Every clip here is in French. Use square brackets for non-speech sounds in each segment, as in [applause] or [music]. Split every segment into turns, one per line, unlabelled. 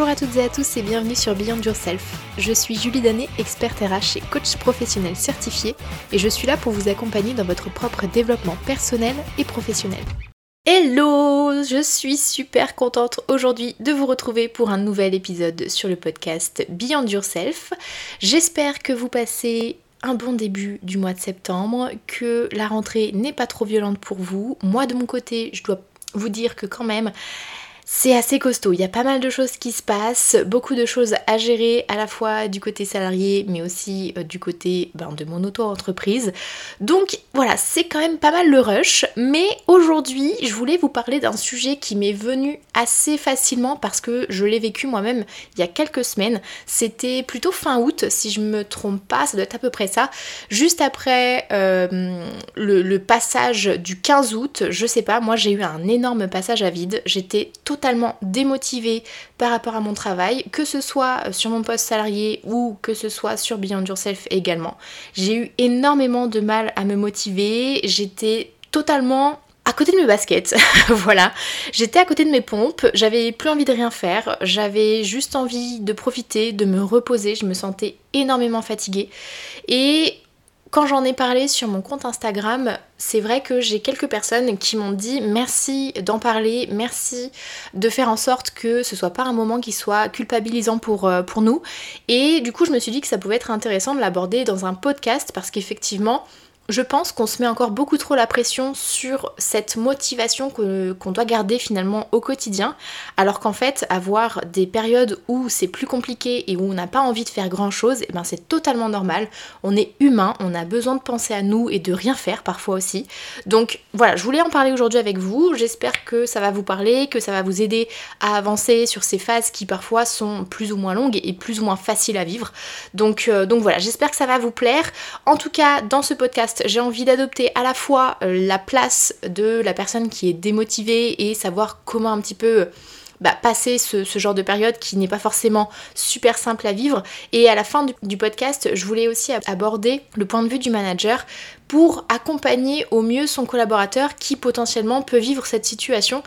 Bonjour à toutes et à tous et bienvenue sur Beyond Yourself. Je suis Julie Danet, experte RH et coach professionnel certifié et je suis là pour vous accompagner dans votre propre développement personnel et professionnel. Hello Je suis super contente aujourd'hui de vous retrouver pour un nouvel épisode sur le podcast Beyond Yourself. J'espère que vous passez un bon début du mois de septembre, que la rentrée n'est pas trop violente pour vous. Moi de mon côté, je dois vous dire que quand même, c'est assez costaud, il y a pas mal de choses qui se passent, beaucoup de choses à gérer à la fois du côté salarié mais aussi euh, du côté ben, de mon auto-entreprise. Donc voilà, c'est quand même pas mal le rush, mais aujourd'hui je voulais vous parler d'un sujet qui m'est venu assez facilement parce que je l'ai vécu moi-même il y a quelques semaines. C'était plutôt fin août si je me trompe pas, ça doit être à peu près ça. Juste après euh, le, passage du 15 août, je sais pas, moi j'ai eu un énorme passage à vide, j'étais totalement totalement démotivée par rapport à mon travail, que ce soit sur mon poste salarié ou que ce soit sur Beyond Yourself également. J'ai eu énormément de mal à me motiver, j'étais totalement à côté de mes baskets, [laughs] voilà. J'étais à côté de mes pompes, j'avais plus envie de rien faire, j'avais juste envie de profiter, de me reposer, je me sentais énormément fatiguée. Et quand j'en ai parlé sur mon compte Instagram, c'est vrai que j'ai quelques personnes qui m'ont dit merci d'en parler, merci de faire en sorte que ce soit pas un moment qui soit culpabilisant pour, euh, pour nous. Et du coup, je me suis dit que ça pouvait être intéressant de l'aborder dans un podcast parce qu'effectivement, je pense qu'on se met encore beaucoup trop la pression sur cette motivation qu'on doit garder finalement au quotidien, alors qu'en fait, avoir des périodes où c'est plus compliqué et où on n'a pas envie de faire grand chose, eh ben c'est totalement normal. On est humain, on a besoin de penser à nous et de rien faire parfois aussi. Donc voilà, je voulais en parler aujourd'hui avec vous. J'espère que ça va vous parler, que ça va vous aider à avancer sur ces phases qui parfois sont plus ou moins longues et plus ou moins faciles à vivre. Donc, euh, donc voilà, j'espère que ça va vous plaire. En tout cas, dans ce podcast, j'ai envie d'adopter à la fois euh, la place de la personne qui est démotivée et savoir comment un petit peu bah, passer ce, genre de période qui n'est pas forcément super simple à vivre. Et à la fin du, podcast, je voulais aussi aborder le point de vue du manager pour accompagner au mieux son collaborateur qui potentiellement peut vivre cette situation.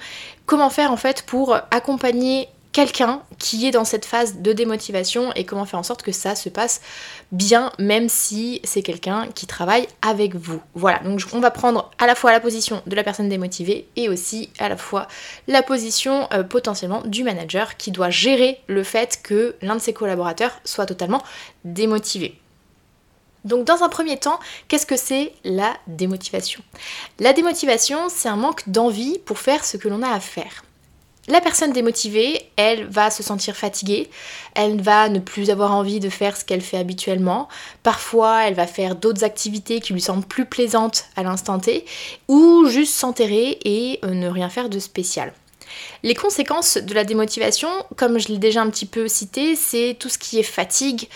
Comment faire en fait pour accompagner quelqu'un qui est dans cette phase de démotivation et comment faire en sorte que ça se passe bien même si c'est quelqu'un qui travaille avec vous. Voilà, donc on va prendre à la fois la position de la personne démotivée et aussi à la fois la position euh, potentiellement du manager qui doit gérer le fait que l'un de ses collaborateurs soit totalement démotivé. Donc dans un premier temps, qu'est-ce que c'est la démotivation? La démotivation, c'est un manque d'envie pour faire ce que l'on a à faire. La personne démotivée, elle va se sentir fatiguée, elle va ne plus avoir envie de faire ce qu'elle fait habituellement, parfois elle va faire d'autres activités qui lui semblent plus plaisantes à l'instant T, ou juste s'enterrer et euh, ne rien faire de spécial. Les conséquences de la démotivation, comme je l'ai déjà un petit peu cité, c'est tout ce qui est fatigue,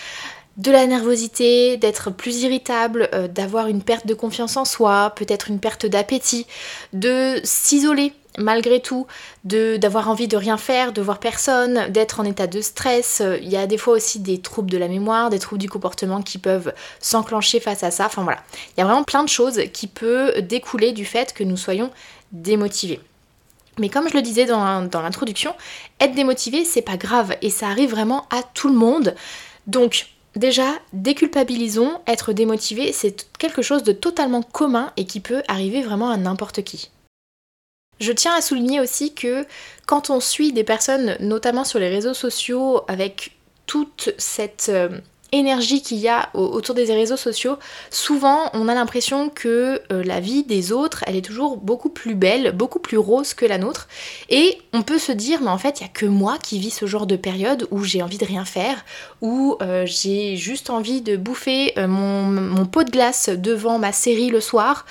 de la nervosité, d'être plus irritable, euh, d'avoir une perte de confiance en soi, peut-être une perte d'appétit, de s'isoler malgré tout, d'avoir envie de rien faire, de voir personne, d'être en état de stress. Il y a des fois aussi des troubles de la mémoire, des troubles du comportement qui peuvent s'enclencher face à ça. Enfin voilà, il y a vraiment plein de choses qui peuvent découler du fait que nous soyons démotivés. Mais comme je le disais dans, dans l'introduction, être démotivé, c'est pas grave et ça arrive vraiment à tout le monde. Donc, Déjà, déculpabilisons, être démotivé, c'est quelque chose de totalement commun et qui peut arriver vraiment à n'importe qui. Je tiens à souligner aussi que quand on suit des personnes, notamment sur les réseaux sociaux, avec toute cette euh, énergie qu'il y a autour des réseaux sociaux, souvent on a l'impression que euh, la vie des autres, elle est toujours beaucoup plus belle, beaucoup plus rose que la nôtre. Et on peut se dire, mais en fait, il n'y a que moi qui vis ce genre de période où j'ai envie de rien faire, où euh, j'ai juste envie de bouffer mon, mon, pot de glace devant ma série le soir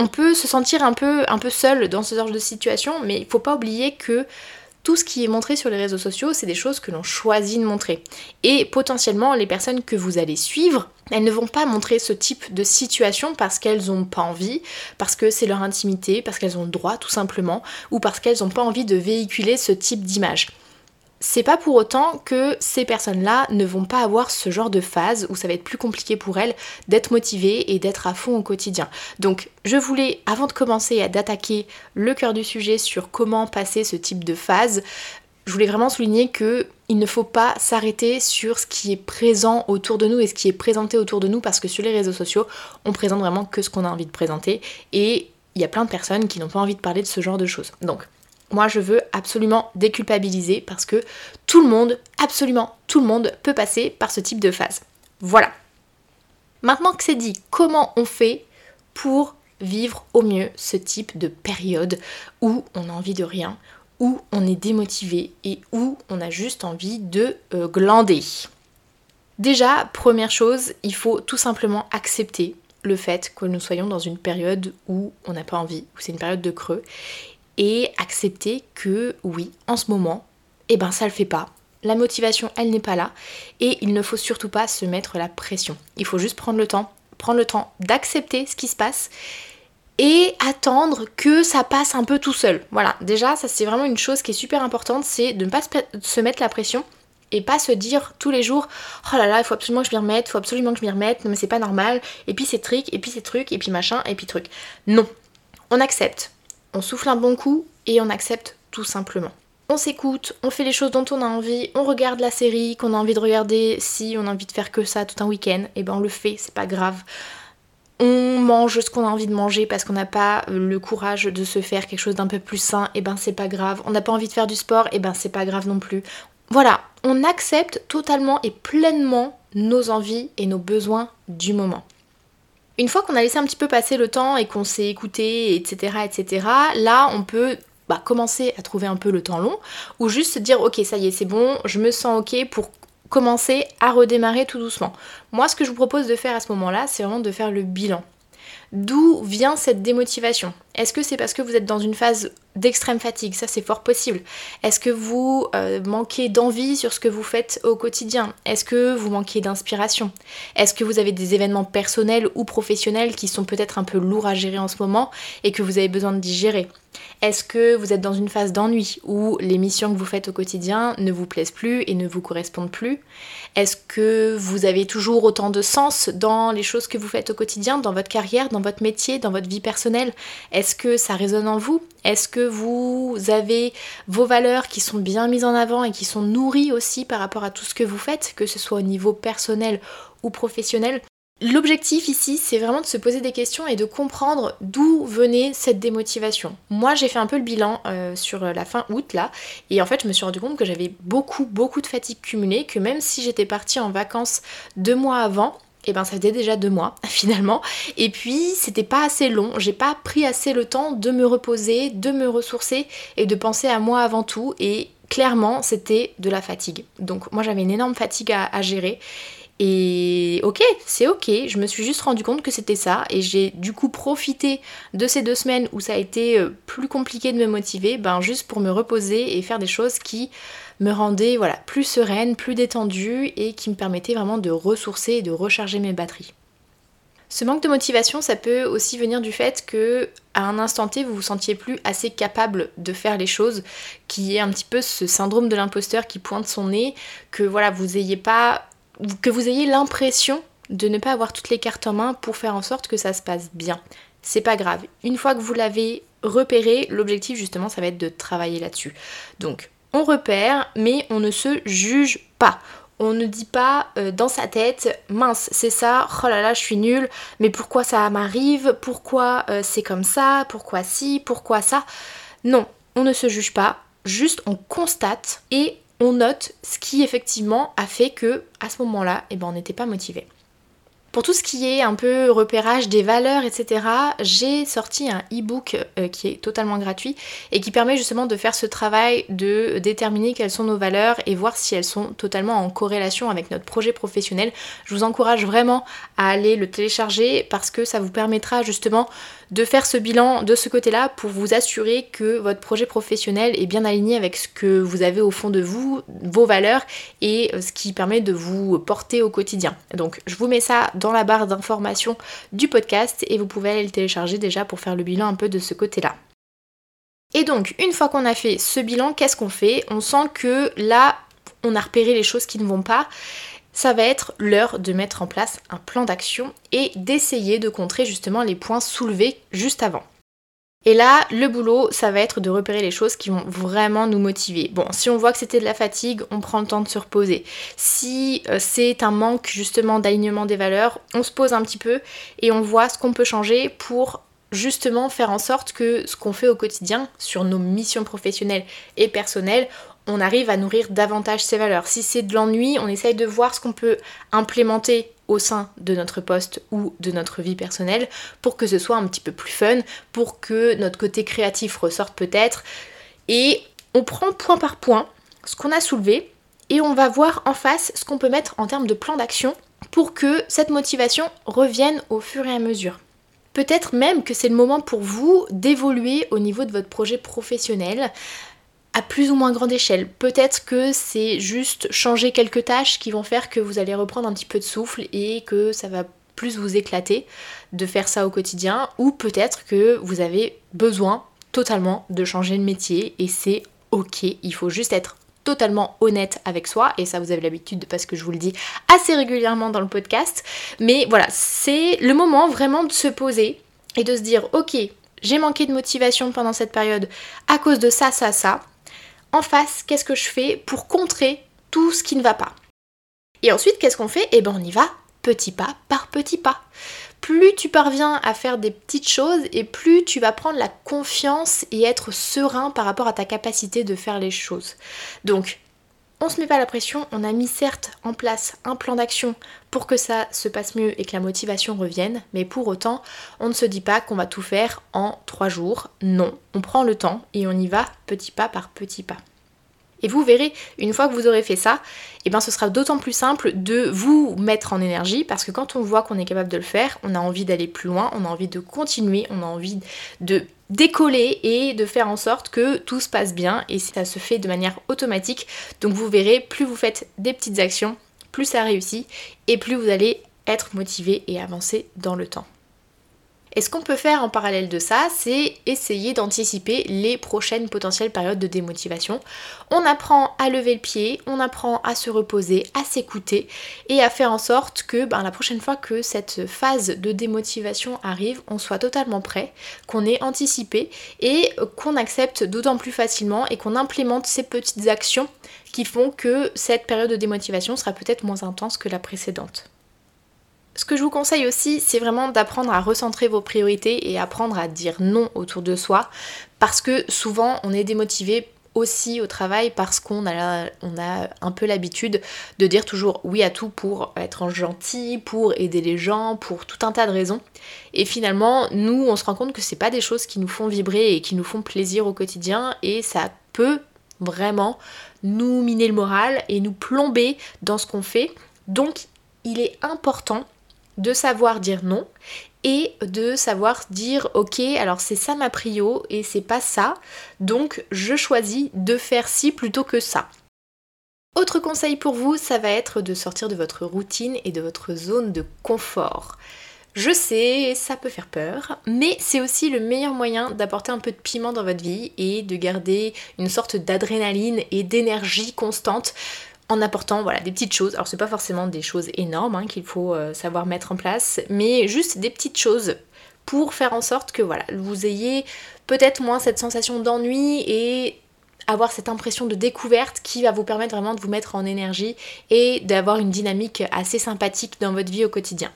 on peut se sentir un peu, seul dans ce genre de situation, mais il faut pas oublier que tout ce qui est montré sur les réseaux sociaux, c'est des choses que l'on choisit de montrer. Et potentiellement, les personnes que vous allez suivre, elles ne vont pas montrer ce type de situation parce qu'elles n'ont pas envie, parce que c'est leur intimité, parce qu'elles ont le droit tout simplement, ou parce qu'elles n'ont pas envie de véhiculer ce type d'image c'est pas pour autant que ces personnes-là ne vont pas avoir ce genre de phase où ça va être plus compliqué pour elles d'être motivées et d'être à fond au quotidien. Donc je voulais, avant de commencer à d'attaquer le cœur du sujet sur comment passer ce type de phase, je voulais vraiment souligner que il ne faut pas s'arrêter sur ce qui est présent autour de nous et ce qui est présenté autour de nous parce que sur les réseaux sociaux, on présente vraiment que ce qu'on a envie de présenter et il y a plein de personnes qui n'ont pas envie de parler de ce genre de choses. Donc, moi, je veux absolument déculpabiliser parce que tout le monde, absolument tout le monde peut passer par ce type de phase. Voilà. Maintenant que c'est dit, comment on fait pour vivre au mieux ce type de période où on n'a envie de rien, où on est démotivé et où on a juste envie de euh, glander? Déjà, première chose, il faut tout simplement accepter le fait que nous soyons dans une période où on n'a pas envie, où c'est une période de creux, et accepter que oui, en ce moment, eh ben ça le fait pas. La motivation, elle n'est pas là, et il ne faut surtout pas se mettre la pression. Il faut juste prendre le temps, prendre le temps d'accepter ce qui se passe et attendre que ça passe un peu tout seul. Voilà, déjà, ça c'est vraiment une chose qui est super importante, c'est de ne pas se mettre la pression et pas se dire tous les jours oh là là il faut absolument que je m'y remette, il faut absolument que je m'y remette, non mais c'est pas normal, et puis c'est truc, et puis c'est truc, et puis machin, et puis truc. Non, on accepte, on souffle un bon coup et on accepte tout simplement. On s'écoute, on fait les choses dont on a envie, on regarde la série qu'on a envie de regarder, si on a envie de faire que ça tout un week-end, et eh ben on le fait, c'est pas grave. On mange ce qu'on a envie de manger parce qu'on n'a pas le courage de se faire quelque chose d'un peu plus sain, et eh ben c'est pas grave. On n'a pas envie de faire du sport, et eh ben c'est pas grave non plus. Voilà, on accepte totalement et pleinement nos envies et nos besoins du moment. Une fois qu'on a laissé un petit peu passer le temps et qu'on s'est écouté, etc., etc., là on peut bah, commencer à trouver un peu le temps long ou juste se dire ok ça y est c'est bon, je me sens ok pour commencer à redémarrer tout doucement. Moi ce que je vous propose de faire à ce moment-là c'est vraiment de faire le bilan. D'où vient cette démotivation? Est-ce que c'est parce que vous êtes dans une phase d'extrême fatigue? Ça, c'est fort possible. Est-ce que vous euh, manquez d'envie sur ce que vous faites au quotidien? Est-ce que vous manquez d'inspiration? Est-ce que vous avez des événements personnels ou professionnels qui sont peut-être un peu lourds à gérer en ce moment et que vous avez besoin de digérer? Est-ce que vous êtes dans une phase d'ennui où les missions que vous faites au quotidien ne vous plaisent plus et ne vous correspondent plus? Est-ce que vous avez toujours autant de sens dans les choses que vous faites au quotidien, dans votre carrière, dans votre métier, dans votre vie personnelle? Est-ce que ça résonne en vous? Est-ce que vous avez vos valeurs qui sont bien mises en avant et qui sont nourries aussi par rapport à tout ce que vous faites, que ce soit au niveau personnel ou professionnel? L'objectif ici, c'est vraiment de se poser des questions et de comprendre d'où venait cette démotivation. Moi, j'ai fait un peu le bilan euh, sur la fin août là, et en fait, je me suis rendu compte que j'avais beaucoup, beaucoup de fatigue cumulée, que même si j'étais partie en vacances deux mois avant, et eh ben ça faisait déjà deux mois [laughs] finalement. Et puis c'était pas assez long, j'ai pas pris assez le temps de me reposer, de me ressourcer et de penser à moi avant tout. Et clairement c'était de la fatigue. Donc moi j'avais une énorme fatigue à gérer. Et ok, c'est ok, je me suis juste rendu compte que c'était ça et j'ai du coup profité de ces deux semaines où ça a été euh, plus compliqué de me motiver, ben juste pour me reposer et faire des choses qui me rendaient voilà, plus sereine, plus détendue et qui me permettaient vraiment de ressourcer et de recharger mes batteries. Ce manque de motivation, ça peut aussi venir du fait que à un instant T, vous vous sentiez plus assez capable de faire les choses, qui est un petit peu ce syndrome de l'imposteur qui pointe son nez, que voilà, vous ayez pas que vous ayez l'impression de ne pas avoir toutes les cartes en main pour faire en sorte que ça se passe bien. C'est pas grave. Une fois que vous l'avez repéré, l'objectif justement ça va être de travailler là-dessus. Donc on repère, mais on ne se juge pas. On ne dit pas euh, dans sa tête, mince, c'est ça, oh là là, je suis nulle, mais pourquoi ça m'arrive, pourquoi euh, c'est comme ça, pourquoi si, pourquoi ça. Non, on ne se juge pas, juste on constate et on note ce qui effectivement a fait que à ce moment-là, eh ben, on n'était pas motivé. Pour tout ce qui est un peu repérage des valeurs, etc., j'ai sorti un e-book euh, qui est totalement gratuit et qui permet justement de faire ce travail de déterminer quelles sont nos valeurs et voir si elles sont totalement en corrélation avec notre projet professionnel. Je vous encourage vraiment à aller le télécharger parce que ça vous permettra justement de faire ce bilan de ce côté-là pour vous assurer que votre projet professionnel est bien aligné avec ce que vous avez au fond de vous, vos valeurs et euh, ce qui permet de vous porter au quotidien. Donc je vous mets ça dans la barre d'information du podcast et vous pouvez aller le télécharger déjà pour faire le bilan un peu de ce côté-là. Et donc, une fois qu'on a fait ce bilan, qu'est-ce qu'on fait? On sent que là, on a repéré les choses qui ne vont pas ça va être l'heure de mettre en place un plan d'action et d'essayer de contrer justement les points soulevés juste avant. Et là, le boulot, ça va être de repérer les choses qui vont vraiment nous motiver. Bon, si on voit que c'était de la fatigue, on prend le temps de se reposer. Si euh, c'est un manque justement d'alignement des valeurs, on se pose un petit peu et on voit ce qu'on peut changer pour justement faire en sorte que ce qu'on fait au quotidien sur nos missions professionnelles et personnelles, on arrive à nourrir davantage ces valeurs. Si c'est de l'ennui, on essaye de voir ce qu'on peut implémenter au sein de notre poste ou de notre vie personnelle pour que ce soit un petit peu plus fun, pour que notre côté créatif ressorte peut-être. Et on prend point par point ce qu'on a soulevé et on va voir en face ce qu'on peut mettre en termes de plan d'action pour que cette motivation revienne au fur et à mesure. Peut-être même que c'est le moment pour vous d'évoluer au niveau de votre projet professionnel, à plus ou moins grande échelle. Peut-être que c'est juste changer quelques tâches qui vont faire que vous allez reprendre un petit peu de souffle et que ça va plus vous éclater de faire ça au quotidien ou peut-être que vous avez besoin totalement de changer de métier et c'est ok, il faut juste être totalement honnête avec soi et ça vous avez l'habitude parce que je vous le dis assez régulièrement dans le podcast. Mais voilà c'est le moment vraiment de se poser et de se dire ok j'ai manqué de motivation pendant cette période à cause de ça ça ça en face, qu'est-ce que je fais pour contrer tout ce qui ne va pas? Et ensuite, qu'est-ce qu'on fait? Eh ben on y va petit pas par petit pas. Plus tu parviens à faire des petites choses et plus tu vas prendre la confiance et être serein par rapport à ta capacité de faire les choses. Donc, on se met pas la pression, on a mis certes en place un plan d'action pour que ça se passe mieux et que la motivation revienne, mais pour autant, on ne se dit pas qu'on va tout faire en trois jours. Non, on prend le temps et on y va petit pas par petit pas. Et vous verrez, une fois que vous aurez fait ça, et eh bien ce sera d'autant plus simple de vous mettre en énergie parce que quand on voit qu'on est capable de le faire, on a envie d'aller plus loin, on a envie de continuer, on a envie de décoller et de faire en sorte que tout se passe bien et ça se fait de manière automatique. Donc vous verrez, plus vous faites des petites actions, plus ça réussit et plus vous allez être motivé et avancer dans le temps. Et ce qu'on peut faire en parallèle de ça, c'est essayer d'anticiper les prochaines potentielles périodes de démotivation. On apprend à lever le pied, on apprend à se reposer, à s'écouter et à faire en sorte que ben, la prochaine fois que cette phase de démotivation arrive, on soit totalement prêt, qu'on ait anticipé et qu'on accepte d'autant plus facilement et qu'on implémente ces petites actions qui font que cette période de démotivation sera peut-être moins intense que la précédente. Ce que je vous conseille aussi, c'est vraiment d'apprendre à recentrer vos priorités et apprendre à dire non autour de soi, parce que souvent on est démotivé aussi au travail parce qu'on a, un peu l'habitude de dire toujours oui à tout pour être gentil, pour aider les gens, pour tout un tas de raisons. Et finalement, nous, on se rend compte que c'est pas des choses qui nous font vibrer et qui nous font plaisir au quotidien et ça peut vraiment nous miner le moral et nous plomber dans ce qu'on fait. Donc, il est important de savoir dire non et de savoir dire ok alors c'est ça ma prio et c'est pas ça donc je choisis de faire ci plutôt que ça. Autre conseil pour vous, ça va être de sortir de votre routine et de votre zone de confort. Je sais, ça peut faire peur, mais c'est aussi le meilleur moyen d'apporter un peu de piment dans votre vie et de garder une sorte d'adrénaline et d'énergie constante en apportant voilà, des petites choses. Alors c'est pas forcément des choses énormes hein, qu'il faut euh, savoir mettre en place, mais juste des petites choses pour faire en sorte que voilà, vous ayez peut-être moins cette sensation d'ennui et avoir cette impression de découverte qui va vous permettre vraiment de vous mettre en énergie et d'avoir une dynamique assez sympathique dans votre vie au quotidien.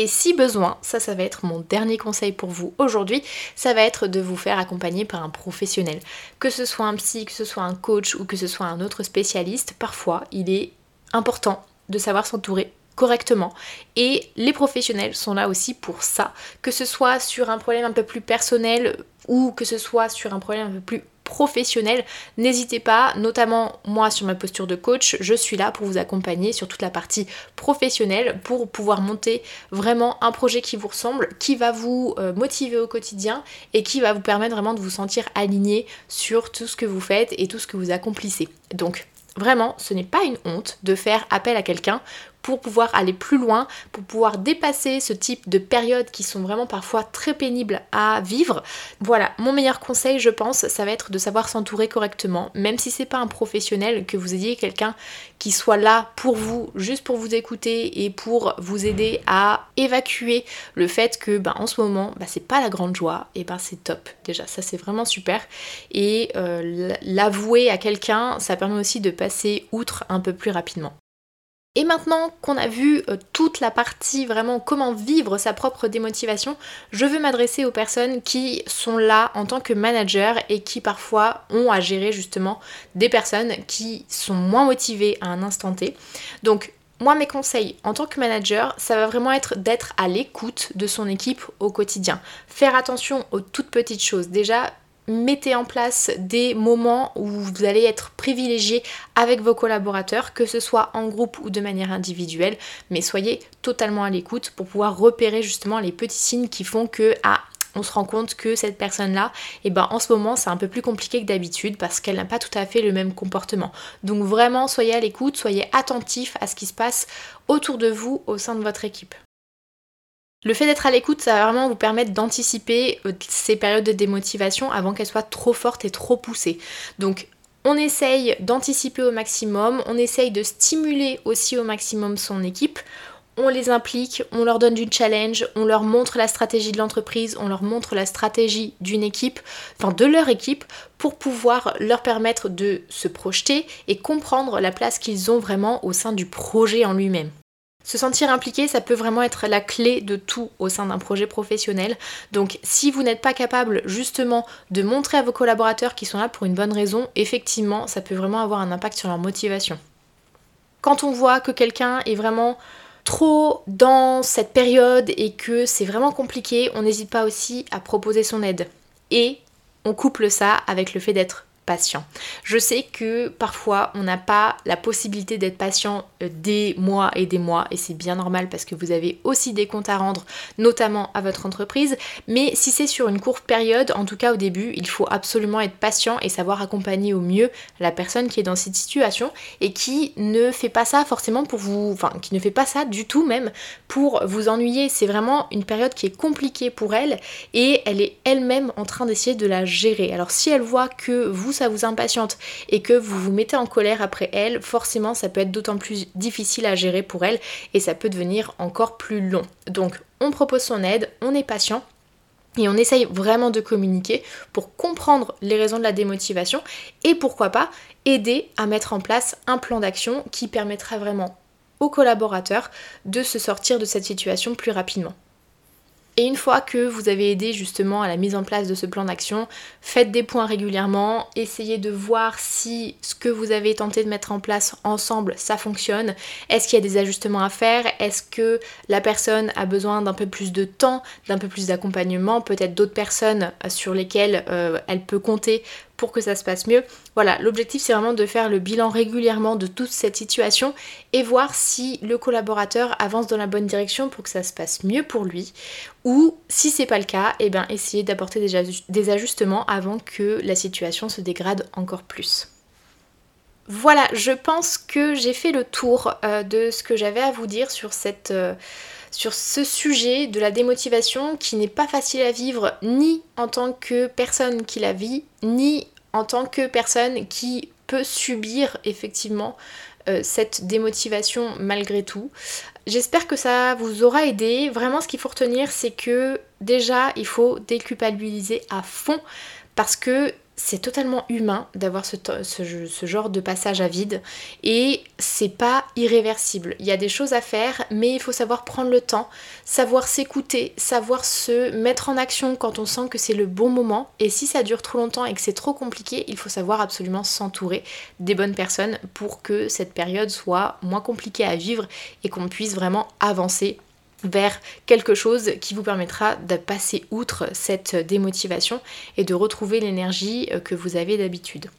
Et si besoin, ça ça va être mon dernier conseil pour vous aujourd'hui, ça va être de vous faire accompagner par un professionnel. Que ce soit un psy, que ce soit un coach ou que ce soit un autre spécialiste, parfois il est important de savoir s'entourer correctement. Et les professionnels sont là aussi pour ça, que ce soit sur un problème un peu plus personnel ou que ce soit sur un problème un peu plus professionnel, n'hésitez pas, notamment moi sur ma posture de coach, je suis là pour vous accompagner sur toute la partie professionnelle pour pouvoir monter vraiment un projet qui vous ressemble, qui va vous euh, motiver au quotidien et qui va vous permettre vraiment de vous sentir aligné sur tout ce que vous faites et tout ce que vous accomplissez. Donc Vraiment, ce n'est pas une honte de faire appel à quelqu'un pour pouvoir aller plus loin, pour pouvoir dépasser ce type de périodes qui sont vraiment parfois très pénibles à vivre. Voilà, mon meilleur conseil, je pense, ça va être de savoir s'entourer correctement, même si c'est pas un professionnel, que vous ayez quelqu'un qui soit là pour vous, juste pour vous écouter et pour vous aider à évacuer le fait que ben, en ce moment, ben, c'est pas la grande joie, et ben c'est top. Déjà, ça c'est vraiment super. Et euh, l'avouer à quelqu'un, ça permet aussi de passer outre un peu plus rapidement. Et maintenant qu'on a vu euh, toute la partie vraiment comment vivre sa propre démotivation, je veux m'adresser aux personnes qui sont là en tant que manager et qui parfois ont à gérer justement des personnes qui sont moins motivées à un instant T. Donc moi, mes conseils en tant que manager, ça va vraiment être d'être à l'écoute de son équipe au quotidien. Faire attention aux toutes petites choses. Déjà, mettez en place des moments où vous allez être privilégié avec vos collaborateurs, que ce soit en groupe ou de manière individuelle, mais soyez totalement à l'écoute pour pouvoir repérer justement les petits signes qui font que ah, on se rend compte que cette personne-là, eh ben, en ce moment, c'est un peu plus compliqué que d'habitude parce qu'elle n'a pas tout à fait le même comportement. Donc vraiment, soyez à l'écoute, soyez attentif à ce qui se passe autour de vous au sein de votre équipe. Le fait d'être à l'écoute, ça va vraiment vous permettre d'anticiper euh, ces périodes de démotivation avant qu'elles soient trop fortes et trop poussées. Donc on essaye d'anticiper au maximum, on essaye de stimuler aussi au maximum son équipe, on les implique, on leur donne du challenge, on leur montre la stratégie de l'entreprise, on leur montre la stratégie d'une équipe, enfin de leur équipe, pour pouvoir leur permettre de se projeter et comprendre la place qu'ils ont vraiment au sein du projet en lui-même. Se sentir impliqué, ça peut vraiment être la clé de tout au sein d'un projet professionnel. Donc si vous n'êtes pas capable justement de montrer à vos collaborateurs qu'ils sont là pour une bonne raison, effectivement, ça peut vraiment avoir un impact sur leur motivation. Quand on voit que quelqu'un est vraiment trop dans cette période et que c'est vraiment compliqué, on n'hésite pas aussi à proposer son aide. Et on couple ça avec le fait d'être Je sais que parfois on n'a pas la possibilité d'être patient euh, des mois et des mois et c'est bien normal parce que vous avez aussi des comptes à rendre, notamment à votre entreprise. Mais si c'est sur une courte période, en tout cas au début, il faut absolument être patient et savoir accompagner au mieux la personne qui est dans cette situation et qui ne fait pas ça forcément pour vous, enfin qui ne fait pas ça du tout même pour vous ennuyer. C'est vraiment une période qui est compliquée pour elle et elle est elle-même en train d'essayer de la gérer. Alors si elle voit que vous ça vous impatiente et que vous vous mettez en colère après elle, forcément ça peut être d'autant plus difficile à gérer pour elle et ça peut devenir encore plus long. Donc on propose son aide, on est patient et on essaye vraiment de communiquer pour comprendre les raisons de la démotivation et pourquoi pas aider à mettre en place un plan d'action qui permettra vraiment aux collaborateurs de se sortir de cette situation plus rapidement. Et une fois que vous avez aidé justement à la mise en place de ce plan d'action, faites des points régulièrement, essayez de voir si ce que vous avez tenté de mettre en place ensemble, ça fonctionne. Est-ce qu'il y a des ajustements à faire? Est-ce que la personne a besoin d'un peu plus de temps, d'un peu plus d'accompagnement, peut-être d'autres personnes sur lesquelles euh, elle peut compter pour que ça se passe mieux. Voilà, l'objectif c'est vraiment de faire le bilan régulièrement de toute cette situation et voir si le collaborateur avance dans la bonne direction pour que ça se passe mieux pour lui ou si c'est pas le cas, et eh bien essayer d'apporter des ajustements avant que la situation se dégrade encore plus. Voilà, je pense que j'ai fait le tour euh, de ce que j'avais à vous dire sur cette euh, sur ce sujet de la démotivation qui n'est pas facile à vivre ni en tant que personne qui la vit, ni en tant que personne qui peut subir effectivement euh, cette démotivation malgré tout. J'espère que ça vous aura aidé. Vraiment ce qu'il faut retenir c'est que déjà il faut déculpabiliser à fond parce que c'est totalement humain d'avoir ce, genre de passage à vide et c'est pas irréversible. Il y a des choses à faire, mais il faut savoir prendre le temps, savoir s'écouter, savoir se mettre en action quand on sent que c'est le bon moment. Et si ça dure trop longtemps et que c'est trop compliqué, il faut savoir absolument s'entourer des bonnes personnes pour que cette période soit moins compliquée à vivre et qu'on puisse vraiment avancer vers quelque chose qui vous permettra de passer outre cette démotivation et de retrouver l'énergie euh, que vous avez d'habitude.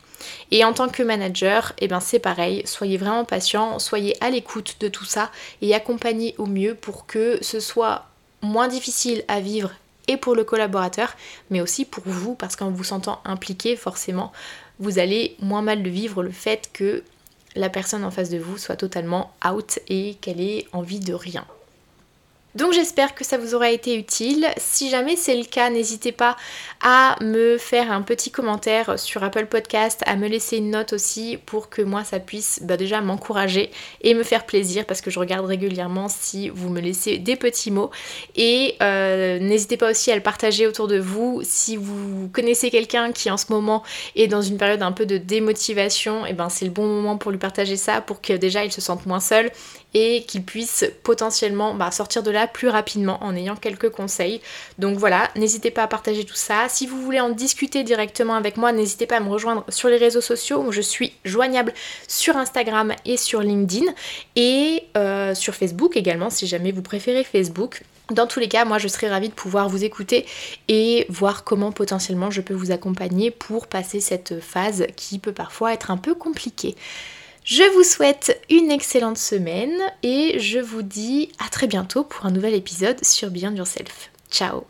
Et en tant que manager, eh ben c'est pareil, soyez vraiment patient, soyez à l'écoute de tout ça et accompagnez au mieux pour que ce soit moins difficile à vivre et pour le collaborateur, mais aussi pour vous, parce qu'en vous sentant impliqué, forcément, vous allez moins mal le vivre le fait que la personne en face de vous soit totalement out et qu'elle ait envie de rien. Donc j'espère que ça vous aura été utile. Si jamais c'est le cas, n'hésitez pas à me faire un petit commentaire sur Apple Podcast, à me laisser une note aussi pour que moi ça puisse bah, déjà m'encourager et me faire plaisir parce que je regarde régulièrement si vous me laissez des petits mots. Et euh, n'hésitez pas aussi à le partager autour de vous. Si vous connaissez quelqu'un qui en ce moment est dans une période un peu de démotivation, et eh ben c'est le bon moment pour lui partager ça pour que déjà il se sente moins seul et qu'il puisse potentiellement bah, sortir de là plus rapidement en ayant quelques conseils. Donc voilà, n'hésitez pas à partager tout ça. Si vous voulez en discuter directement avec moi, n'hésitez pas à me rejoindre sur les réseaux sociaux je suis joignable sur Instagram et sur LinkedIn et euh, sur Facebook également si jamais vous préférez Facebook. Dans tous les cas, moi je serais ravie de pouvoir vous écouter et voir comment potentiellement je peux vous accompagner pour passer cette phase qui peut parfois être un peu compliquée. Je vous souhaite une excellente semaine et je vous dis à très bientôt pour un nouvel épisode sur Beyond Yourself. Ciao